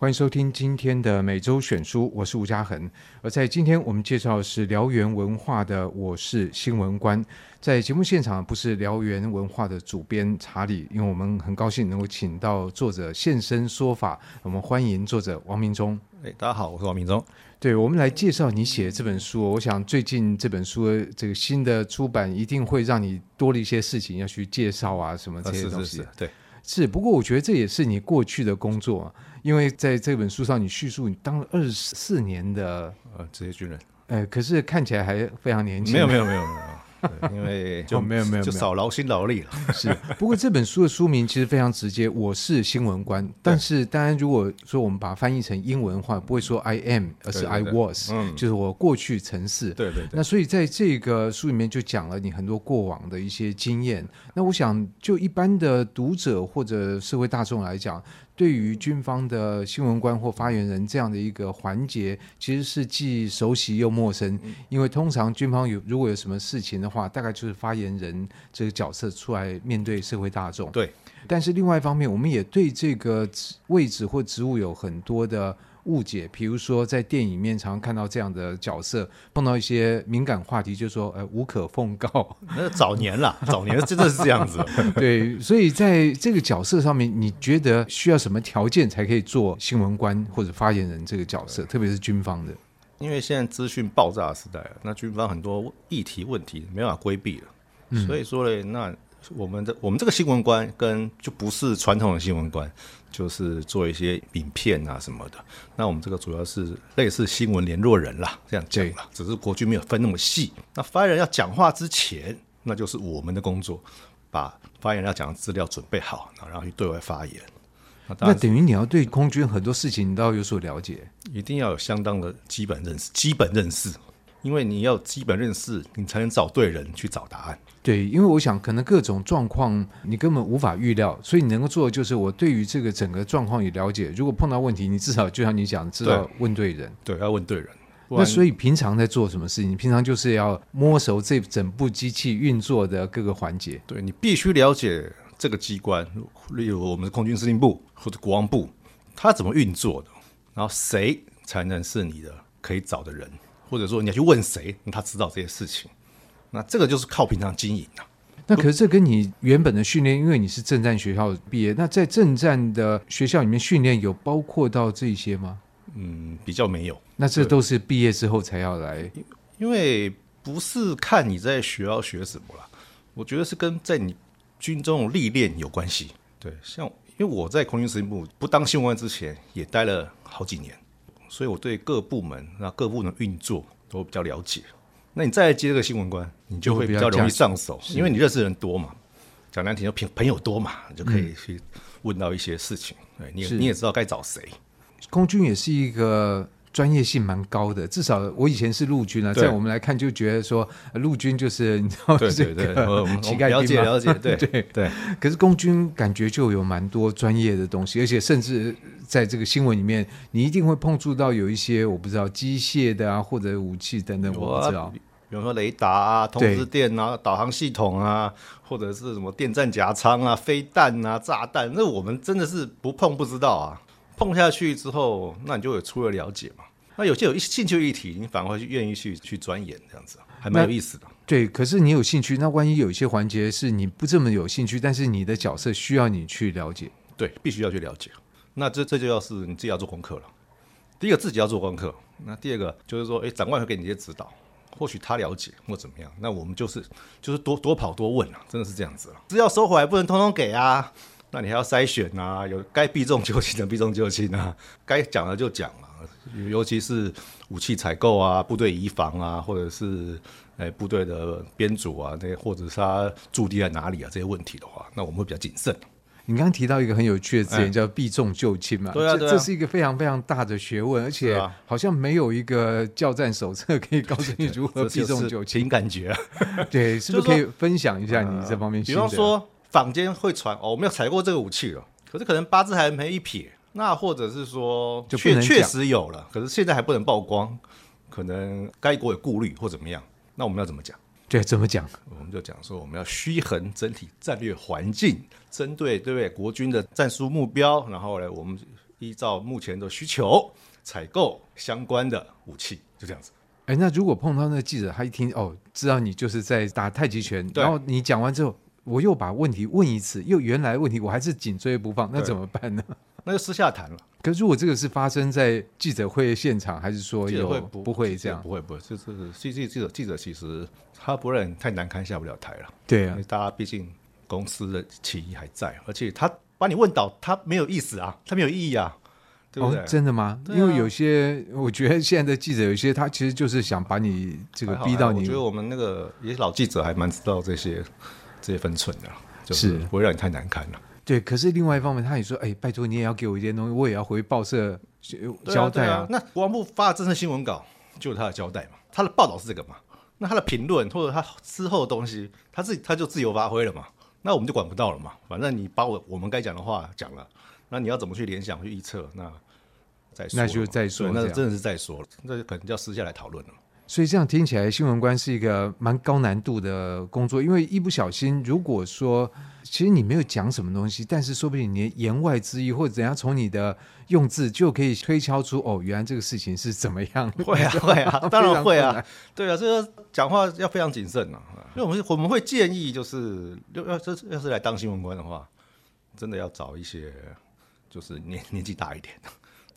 欢迎收听今天的每周选书，我是吴家恒。而在今天我们介绍的是燎原文化的《我是新闻官》。在节目现场不是燎原文化的主编查理，因为我们很高兴能够请到作者现身说法。我们欢迎作者王明忠。哎，大家好，我是王明忠。对，我们来介绍你写的这本书。我想最近这本书的这个新的出版，一定会让你多了一些事情要去介绍啊，什么这些东西。是是是，对，是。不过我觉得这也是你过去的工作。因为在这本书上，你叙述你当了二十四年的呃职业军人，呃，可是看起来还非常年轻。没有没有没有没有。因为 就没有没有就少劳心劳力了。是，不过这本书的书名其实非常直接，我是新闻官。但是当然，如果说我们把它翻译成英文的话，不会说 I am，而是 I was，嗯，就是我过去曾是。对对对。那所以在这个书里面就讲了你很多过往的一些经验。那我想，就一般的读者或者社会大众来讲，对于军方的新闻官或发言人这样的一个环节，其实是既熟悉又陌生。因为通常军方有如果有什么事情的？话大概就是发言人这个角色出来面对社会大众。对，但是另外一方面，我们也对这个位置或职务有很多的误解。比如说，在电影里面常常看到这样的角色，碰到一些敏感话题，就说“呃，无可奉告”。那早年了，早年真的是这样子。对，所以在这个角色上面，你觉得需要什么条件才可以做新闻官或者发言人这个角色？特别是军方的。因为现在资讯爆炸的时代，那军方很多议题问题没办法规避了，嗯、所以说呢，那我们的我们这个新闻官跟就不是传统的新闻官，就是做一些影片啊什么的。那我们这个主要是类似新闻联络人啦，这样讲啦，只是国军没有分那么细。那发言人要讲话之前，那就是我们的工作，把发言人要讲的资料准备好，然后去对外发言。那等于你要对空军很多事情你都要有所了解，一定要有相当的基本认识。基本认识，因为你要基本认识，你才能找对人去找答案。对，因为我想可能各种状况你根本无法预料，所以你能够做的就是我对于这个整个状况也了解。如果碰到问题，你至少就像你讲，知道问对人。对，要问对人。那所以平常在做什么事情？平常就是要摸熟这整部机器运作的各个环节。对，你必须了解。这个机关，例如我们的空军司令部或者国防部，它怎么运作的？然后谁才能是你的可以找的人？或者说你要去问谁，他知道这些事情？那这个就是靠平常经营啊。那可是这跟你原本的训练，因为你是正战学校毕业，那在正战的学校里面训练有包括到这些吗？嗯，比较没有。那这都是毕业之后才要来，因为不是看你在学校学什么啦，我觉得是跟在你。军中历练有关系，对，像因为我在空军司令部不当新闻官之前也待了好几年，所以我对各部门那各部门运作都比较了解。那你再来接这个新闻官，你就会比较容易上手，因为你认识人多嘛，讲难听就朋朋友多嘛，你就可以去问到一些事情。对，你你也知道该找谁。空军也是一个。专业性蛮高的，至少我以前是陆军啊，在我们来看就觉得说陆军就是 你知道这个乞丐兵了解了解，对 对。对。可是空军感觉就有蛮多专业的东西，而且甚至在这个新闻里面，你一定会碰触到有一些我不知道机械的啊，或者武器等等，我不知道，比如说雷达啊、通知电啊、导航系统啊，或者是什么电战甲舱啊、飞弹啊、炸弹，那我们真的是不碰不知道啊。碰下去之后，那你就有初步了解嘛。那有些有兴趣议题，你反而会愿意去去钻研，这样子还蛮有意思的。对，可是你有兴趣，那万一有一些环节是你不这么有兴趣，但是你的角色需要你去了解，对，必须要去了解。那这这就要是你自己要做功课了。第一个自己要做功课，那第二个就是说，哎，长官会给你一些指导，或许他了解或怎么样，那我们就是就是多多跑多问啊，真的是这样子了。资料收回来不能通通给啊。那你还要筛选啊，有该避重就轻的避重就轻啊，该讲的就讲啊，尤其是武器采购啊、部队移防啊，或者是诶部队的编组啊，那或者是他驻地在哪里啊这些问题的话，那我们会比较谨慎。你刚刚提到一个很有趣的字眼，叫避重就轻嘛，对啊，这是一个非常非常大的学问，而且好像没有一个教战手册可以告诉你如何避重就轻，凭感觉啊。对，是不是可以分享一下你这方面？比方说。坊间会传哦，我们有采购这个武器了，可是可能八字还没一撇，那或者是说确确实有了，可是现在还不能曝光，可能该国有顾虑或怎么样，那我们要怎么讲？对，怎么讲？我们就讲说我们要虚衡整体战略环境，针对对不对国军的战术目标，然后呢，我们依照目前的需求采购相关的武器，就这样子。哎，那如果碰到那个记者，他一听哦，知道你就是在打太极拳，然后你讲完之后，我又把问题问一次，又原来问题我还是紧追不放，那怎么办呢？那就私下谈了。可是如果这个是发生在记者会现场，还是说有会不，不会这样？不会不会，就是记记记者记者其实他不然太难堪下不了台了。对啊，因为大家毕竟公司的情谊还在，而且他把你问倒，他没有意思啊，他没有意义啊，对不对？哦、真的吗？啊、因为有些我觉得现在的记者有些他其实就是想把你这个逼到你。我觉得我们那个也老记者还蛮知道这些这些分寸的，就是不会让你太难堪了。对，可是另外一方面，他也说：“哎，拜托你也要给我一点东西，我也要回报社交代啊。啊”啊那国防部发的正式新闻稿就是他的交代嘛，他的报道是这个嘛？那他的评论或者他之后的东西，他自己他就自由发挥了嘛？那我们就管不到了嘛？反正你把我我们该讲的话讲了，那你要怎么去联想去预测？那再说，那就再说，那真的是再说了，那就可能就要私下来讨论了。所以这样听起来，新闻官是一个蛮高难度的工作，因为一不小心，如果说其实你没有讲什么东西，但是说不定你言外之意或者怎样，从你的用字就可以推敲出哦，原来这个事情是怎么样。会啊，会啊，当然会啊，对啊，所以说讲话要非常谨慎啊。因为我们我们会建议，就是要要这要是来当新闻官的话，真的要找一些就是年年纪大一点的。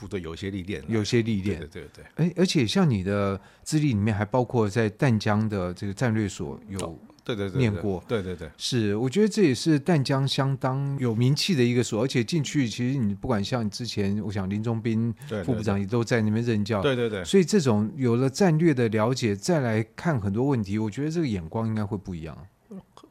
部队有些历练，有些历练，对对对。哎，而且像你的资历里面还包括在淡江的这个战略所有，对对对，念过，对对对。是，我觉得这也是淡江相当有名气的一个所，而且进去其实你不管像之前，我想林中斌副部长也都在那边任教，对对对。所以这种有了战略的了解，再来看很多问题，我觉得这个眼光应该会不一样，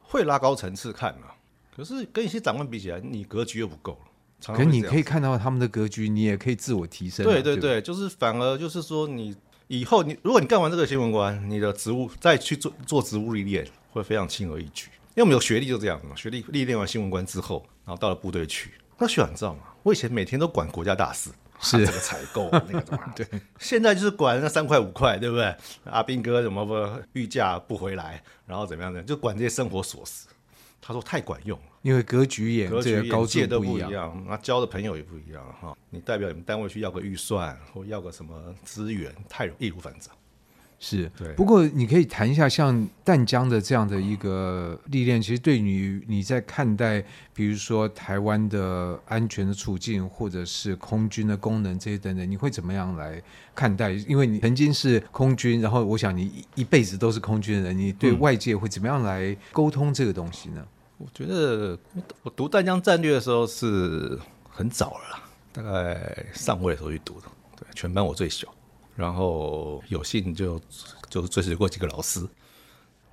会拉高层次看啊。可是跟一些长官比起来，你格局又不够了。可是你可以看到他们的格局，你也可以自我提升。对对对，就是反而就是说，你以后你如果你干完这个新闻官，你的职务再去做做职务历练，会非常轻而易举。因为我们有学历就这样嘛，学历历练完新闻官之后，然后到了部队去。那学长你知道吗？我以前每天都管国家大事，是、啊、这个采购那个什么。对，现在就是管那三块五块，对不对？阿斌哥怎么不御驾不回来，然后怎么样的，就管这些生活琐事。他说太管用了。因为格局也、格局高界都不一样，那交的朋友也不一样哈。你代表你们单位去要个预算或要个什么资源，太容易，易如反掌。是对。不过你可以谈一下像淡江的这样的一个历练，其实对于你在看待，比如说台湾的安全的处境，或者是空军的功能这些等等，你会怎么样来看待？因为你曾经是空军，然后我想你一辈子都是空军的人，你对外界会怎么样来沟通这个东西呢？我觉得我读淡江战略的时候是很早了啦，大概上位的时候去读的，对，全班我最小，然后有幸就就追随过几个老师。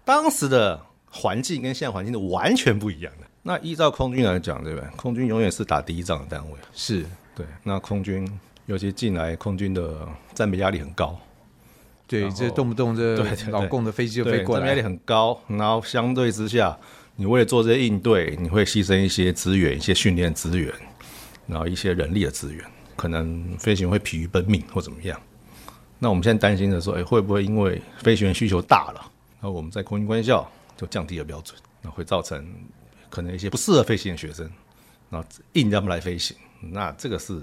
当时的环境跟现在环境是完全不一样的。那依照空军来讲，对不对？空军永远是打第一仗的单位，是对。那空军尤其进来，空军的战备压力很高，对，这动不动这老共的飞机就飞过来，压力很高，然后相对之下。你为了做这些应对，你会牺牲一些资源、一些训练资源，然后一些人力的资源，可能飞行员会疲于奔命或怎么样。那我们现在担心的说，哎，会不会因为飞行员需求大了，那我们在空军官校就降低了标准，那会造成可能一些不适合飞行的学生，然后硬让他们来飞行，那这个是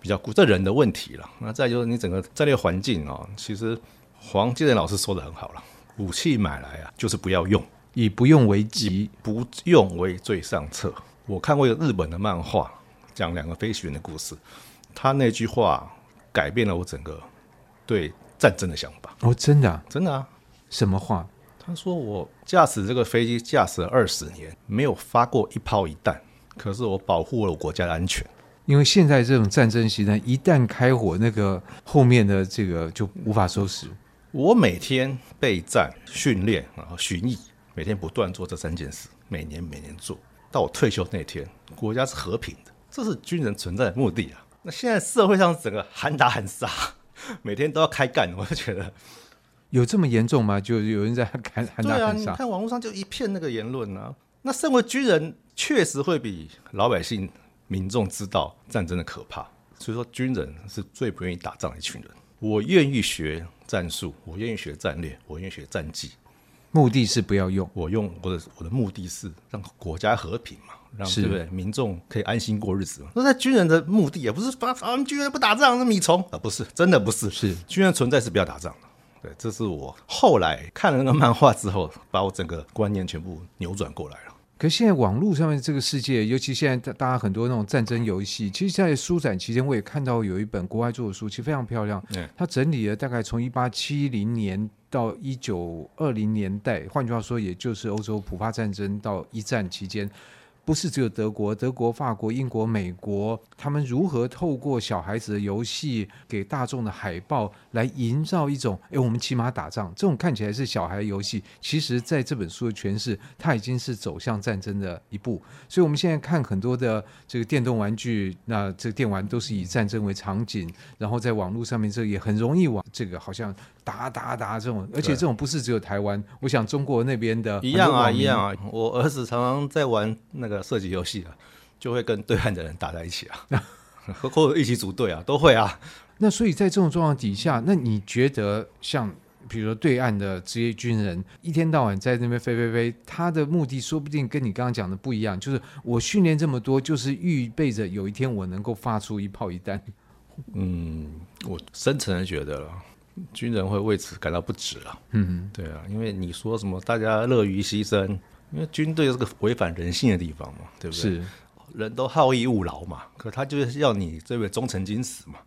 比较这人的问题了。那再就是你整个战略环境啊，其实黄基仁老师说的很好了，武器买来啊，就是不要用。以不用为吉，不用为最上策。我看过一个日本的漫画，讲两个飞行员的故事。他那句话改变了我整个对战争的想法。哦，真的啊？真的啊？什么话？他说：“我驾驶这个飞机驾驶了二十年，没有发过一炮一弹，可是我保护了我国家的安全。因为现在这种战争形态，一旦开火，那个后面的这个就无法收拾。我每天备战、训练，然后巡弋。”每天不断做这三件事，每年每年做到我退休那天，国家是和平的，这是军人存在的目的啊。那现在社会上整个喊打喊杀，每天都要开干，我就觉得有这么严重吗？就有人在 喊喊打喊杀。对啊，你看网络上就一片那个言论啊。那身为军人，确实会比老百姓民众知道战争的可怕。所以说，军人是最不愿意打仗的一群人。我愿意学战术，我愿意学战略，我愿意学战技。目的是不要用，我用我的我的目的是让国家和平嘛，让对不对？民众可以安心过日子嘛。那在军人的目的也不是把啊，军人不打仗是米虫啊，不是，真的不是。是军人存在是不要打仗的。对，这是我后来看了那个漫画之后，把我整个观念全部扭转过来了。可是现在网络上面这个世界，尤其现在大家很多那种战争游戏，其实，在书展期间我也看到有一本国外做的书，其实非常漂亮。嗯，它整理了大概从一八七零年到一九二零年代，换句话说，也就是欧洲普法战争到一战期间。不是只有德国、德国、法国、英国、美国，他们如何透过小孩子的游戏给大众的海报来营造一种，哎，我们骑马打仗，这种看起来是小孩游戏，其实在这本书的诠释，它已经是走向战争的一步。所以，我们现在看很多的这个电动玩具，那这个电玩都是以战争为场景，然后在网络上面，这也很容易往这个好像。打打打这种，而且这种不是只有台湾，我想中国那边的一样啊，一样啊。我儿子常常在玩那个射击游戏啊，就会跟对岸的人打在一起啊，或者一起组队啊，都会啊。那所以在这种状况底下，那你觉得像比如说对岸的职业军人，一天到晚在那边飞飞飞，他的目的说不定跟你刚刚讲的不一样，就是我训练这么多，就是预备着有一天我能够发出一炮一弹。嗯，我深层的觉得了。军人会为此感到不值啊！嗯哼，对啊，因为你说什么大家乐于牺牲，因为军队是个违反人性的地方嘛，对不对？是，人都好逸恶劳嘛，可他就是要你这位忠诚军死嘛，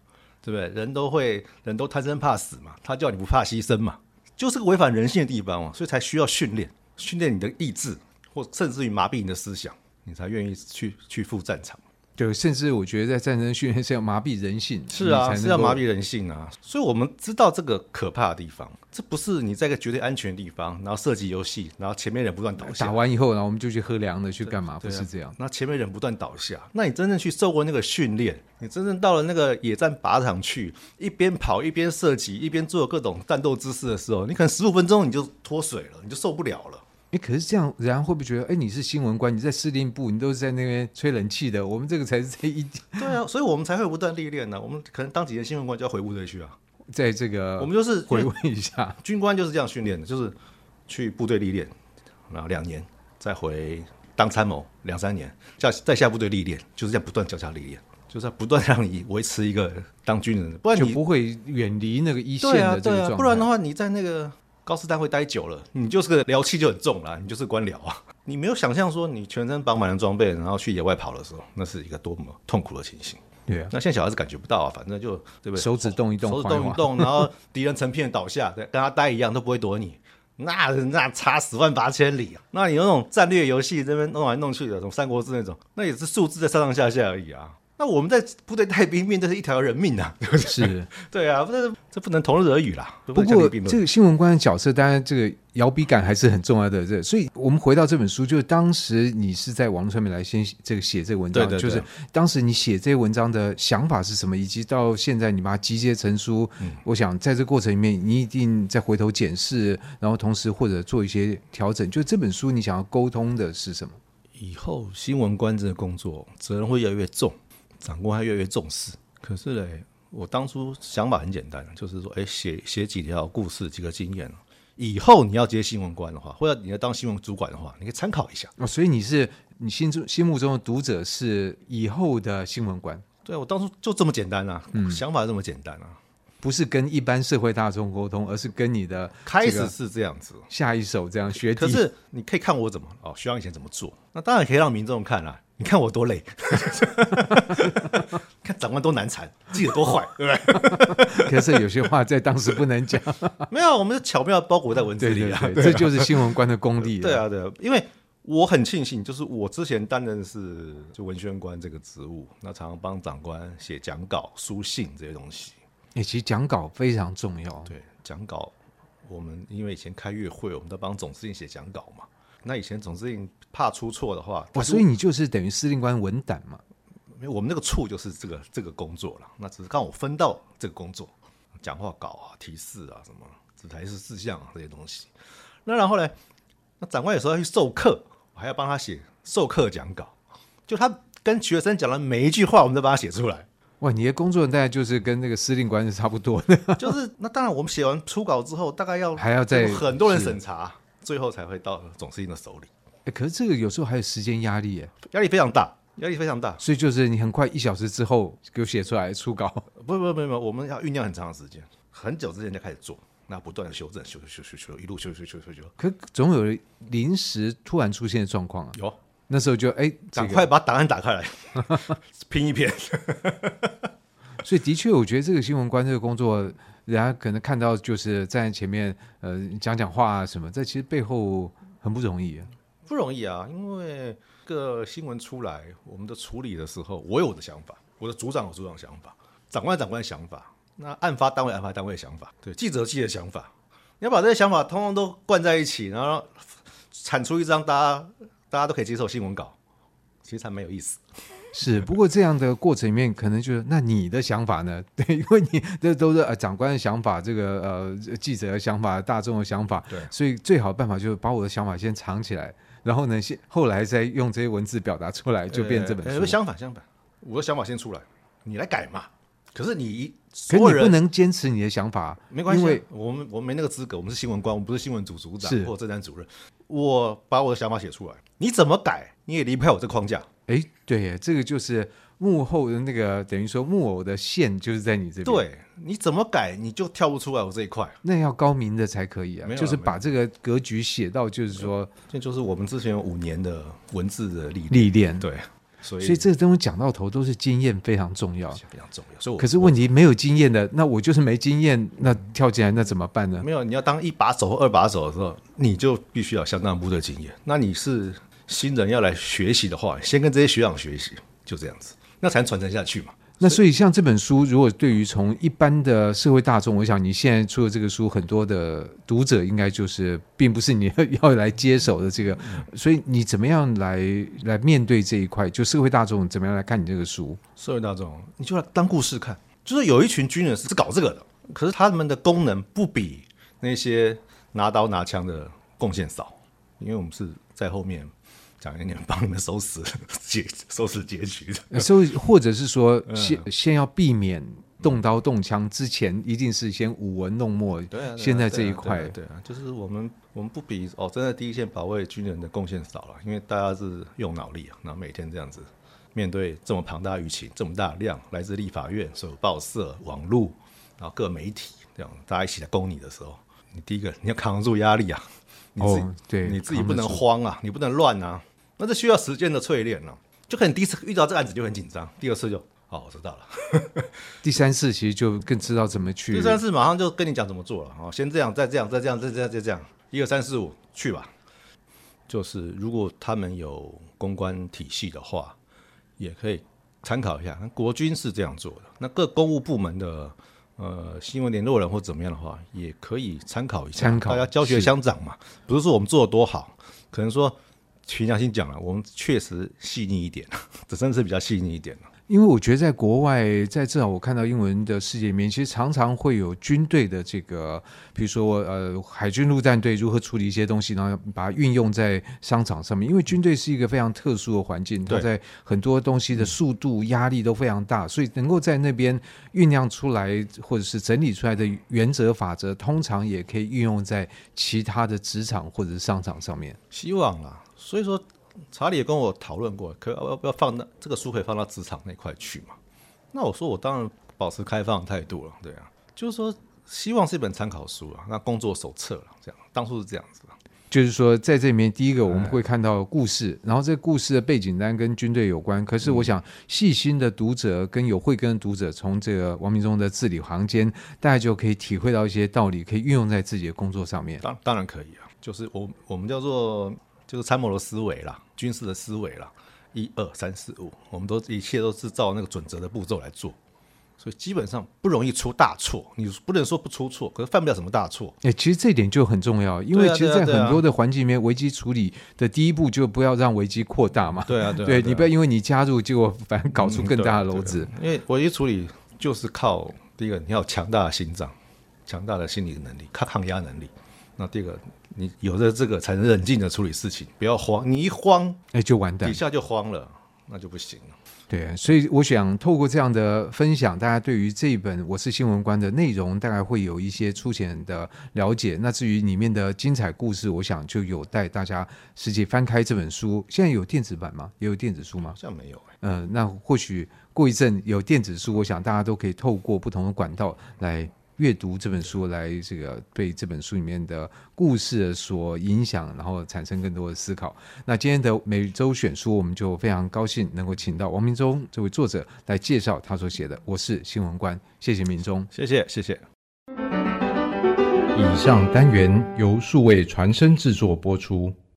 对不对？人都会，人都贪生怕死嘛，他叫你不怕牺牲嘛，就是个违反人性的地方嘛，所以才需要训练，训练你的意志，或甚至于麻痹你的思想，你才愿意去去赴战场。对，甚至我觉得在战争训练是要麻痹人性，是啊，是要麻痹人性啊。所以我们知道这个可怕的地方，这不是你在一个绝对安全的地方，然后射击游戏，然后前面人不断倒下，打完以后，然后我们就去喝凉的，去干嘛？不是这样。那前面人不断倒下，那你真正去受过那个训练，你真正到了那个野战靶场去，一边跑一边射击，一边做各种战斗姿势的时候，你可能十五分钟你就脱水了，你就受不了了。哎，可是这样，人家会不会觉得，哎，你是新闻官，你在司令部，你都是在那边吹冷气的，我们这个才是这一点。对啊，所以我们才会不断历练呢。我们可能当几年新闻官就要回部队去啊。在这个，我们就是回味一下，军官就是这样训练的，就是去部队历练，然后两年再回当参谋两三年，再再下部队历练，就是这样不断交叉历练，就是要不断让你维持一个当军人，不然你就不会远离那个一线的这个状态。啊，对啊，不然的话你在那个。高斯单会待久了，你就是个聊气就很重了，你就是官僚啊。你没有想象说你全身绑满了装备，然后去野外跑的时候，那是一个多么痛苦的情形。对啊，那现在小孩子感觉不到啊，反正就对不对？手指动一动，手指动一动，然后敌人成片倒下，对，跟他呆一样都不会躲你，那那差十万八千里啊。那你那种战略游戏这边弄来弄去的，什么三国志那种，那也是数字在上上下下而已啊。那我们在部队带兵，面对是一条人命啊，对不对？是，对啊，这这不能同日而语啦。不过，这个新闻官的角色，当然这个摇笔杆还是很重要的。这，所以我们回到这本书，就是当时你是在网络上面来先这个写这个文章，对对对，就是当时你写这些文章的想法是什么，以及到现在你把它集结成书。嗯，我想在这个过程里面，你一定再回头检视，然后同时或者做一些调整。就这本书，你想要沟通的是什么？以后新闻官这个工作责任会越来越重。长官还越来越重视，可是嘞，我当初想法很简单，就是说，哎，写写几条故事，几个经验，以后你要接新闻官的话，或者你要当新闻主管的话，你可以参考一下。哦，所以你是你心中心目中的读者是以后的新闻官？对，我当初就这么简单啊，嗯，想法这么简单啊，不是跟一般社会大众沟通，而是跟你的开始是这样子，下一手这样学。可是你可以看我怎么哦，学长以前怎么做，那当然可以让民众看啦。你看我多累，看长官多难缠，记得多坏，对不对？可是有些话在当时不能讲，没有，我们是巧妙包裹在文字里啊，对对对，这就是新闻官的功力。对啊，对啊，因为我很庆幸，就是我之前担任的是就文宣官这个职务，那常常帮长官写讲稿、书信这些东西。哎，其实讲稿非常重要。对，讲稿，我们因为以前开月会，我们都帮总司令写讲稿嘛。那以前总司令怕出错的话，哇，所以你就是等于司令官文胆嘛？因为我们那个处就是这个这个工作了。那只是刚好我分到这个工作，讲话稿啊、提示啊、什么指台式事项啊这些东西。那然后呢，那长官有时候要去授课，我还要帮他写授课讲稿。就他跟学生讲的每一句话，我们都帮他写出来。哇，你的工作大概就是跟那个司令官是差不多的。就是那当然，我们写完初稿之后，大概要还要再很多人审查。最后才会到总司令的手里。哎，可是这个有时候还有时间压力，哎，压力非常大，压力非常大。所以就是你很快一小时之后给我写出来初稿，不不不不，我们要酝酿很长的时间，很久之前就开始做，那不断的修正，修修修修修，一路修修修修修。可总有临时突然出现的状况啊，有，那时候就哎，赶快把档案打开来 拼一篇。所以的确，我觉得这个新闻官这个工作，人家可能看到就是站在前面，呃，讲讲话啊什么，这其实背后很不容易啊。不容易啊，因为个新闻出来，我们的处理的时候，我有我的想法，我的组长有组长的想法，长官长官的想法，那案发单位案发单位的想法，对，记者记者的想法，你要把这些想法通通都灌在一起，然后产出一张大家大家都可以接受新闻稿，其实才没有意思。是，不过这样的过程里面，可能就是那你的想法呢？对，因为你这都是呃长官的想法，这个呃记者的想法，大众的想法，对，所以最好的办法就是把我的想法先藏起来，然后呢，先后来再用这些文字表达出来，就变成这本书。相反，相反，我的想法先出来，你来改嘛。可是你，可是你不能坚持你的想法，没关系，因为我们我们没那个资格，我们是新闻官，我们不是新闻组组长或者侦查主任。我把我的想法写出来，你怎么改，你也离不开我这框架。哎，对，这个就是幕后的那个，等于说木偶的线就是在你这边。对，你怎么改，你就跳不出来我这一块。那要高明的才可以啊，就是把这个格局写到，就是说，这就是我们之前有五年的文字的历历练。对，所以所以这个东西讲到头都是经验非常重要，非常重要。所以，可是问题没有经验的，那我就是没经验，那跳进来那怎么办呢？没有，你要当一把手或二把手的时候，你就必须要相当部的经验。那你是？新人要来学习的话，先跟这些学长学习，就这样子，那才能传承下去嘛。那所以像这本书，如果对于从一般的社会大众，我想你现在出的这个书，很多的读者应该就是并不是你要 来接手的这个，所以你怎么样来来面对这一块？就社会大众怎么样来看你这个书？社会大众，你就来当故事看，就是有一群军人是搞这个的，可是他们的功能不比那些拿刀拿枪的贡献少，因为我们是在后面。讲一点，帮你们收拾 结收拾结局的，所以或者是说，先先要避免动刀动枪之前，一定是先舞文弄墨。对啊，现在这一块，对啊，就是我们我们不比哦，真的第一线保卫军人的贡献少了，因为大家是用脑力啊，然后每天这样子面对这么庞大舆情，这么大量来自立法院、所有报社、网络，然后各媒体这样大家一起来攻你的时候，你第一个你要扛得住压力啊，你自己、哦、对，你自己不能慌啊，你不能乱啊。那这需要时间的淬炼了，就可能第一次遇到这个案子就很紧张，第二次就哦，我知道了，第三次其实就更知道怎么去。第三次马上就跟你讲怎么做了哦，先这样，再这样，再这样，再这样，再这样，一二三四五去吧。就是如果他们有公关体系的话，也可以参考一下。国军是这样做的，那各公务部门的呃新闻联络人或怎么样的话，也可以参考一下。参考大家教学相长嘛，不是说我们做的多好，可能说。凭良心讲了，我们确实细腻一点，这真的是比较细腻一点。因为我觉得在国外，在至少我看到英文的世界里面，其实常常会有军队的这个，比如说呃海军陆战队如何处理一些东西，然后把它运用在商场上面。因为军队是一个非常特殊的环境，它在很多东西的速度、压力都非常大，所以能够在那边酝酿出来或者是整理出来的原则法则，通常也可以运用在其他的职场或者是商场上面。希望啊。所以说，查理也跟我讨论过，可要不要放那这个书可以放到职场那块去嘛？那我说我当然保持开放态度了，对啊，就是说希望是一本参考书啊，那工作手册了，这样当初是这样子。就是说在这里面，第一个我们会看到故事，然后这个故事的背景当然跟军队有关，可是我想细心的读者跟有慧根的读者，从这个王明忠的字里行间，大家就可以体会到一些道理，可以运用在自己的工作上面。当当然可以啊，就是我我们叫做。就是参谋的思维啦，军事的思维啦，一二三四五，我们都一切都是照那个准则的步骤来做，所以基本上不容易出大错。你不能说不出错，可是犯不了什么大错。哎、欸，其实这一点就很重要，因为其实，在很多的环境里面，危机处理的第一步就不要让危机扩大嘛。对啊，对，啊对，啊对，你不要因为你加入，结果反而搞出更大的篓子。因为危机处理就是靠第一个，你要强大的心脏，强大的心理能力，抗抗压能力。那第二个。你有了这个，才能冷静的处理事情，不要慌。你一慌，哎，就完蛋，底下就慌了。那就不行了。对，所以我想透过这样的分享，大家对于这一本《我是新闻官》的内容，大概会有一些粗浅的了解。那至于里面的精彩故事，我想就有待大家实际翻开这本书。现在有电子版吗？也有电子书吗？好像没有哎。嗯、呃，那或许过一阵有电子书，我想大家都可以透过不同的管道来。阅读这本书，来这个被这本书里面的故事所影响，然后产生更多的思考。那今天的每周选书，我们就非常高兴能够请到王明忠这位作者来介绍他所写的《我是新闻官》。谢谢明忠，谢谢谢谢。以上单元由数位传声制作播出。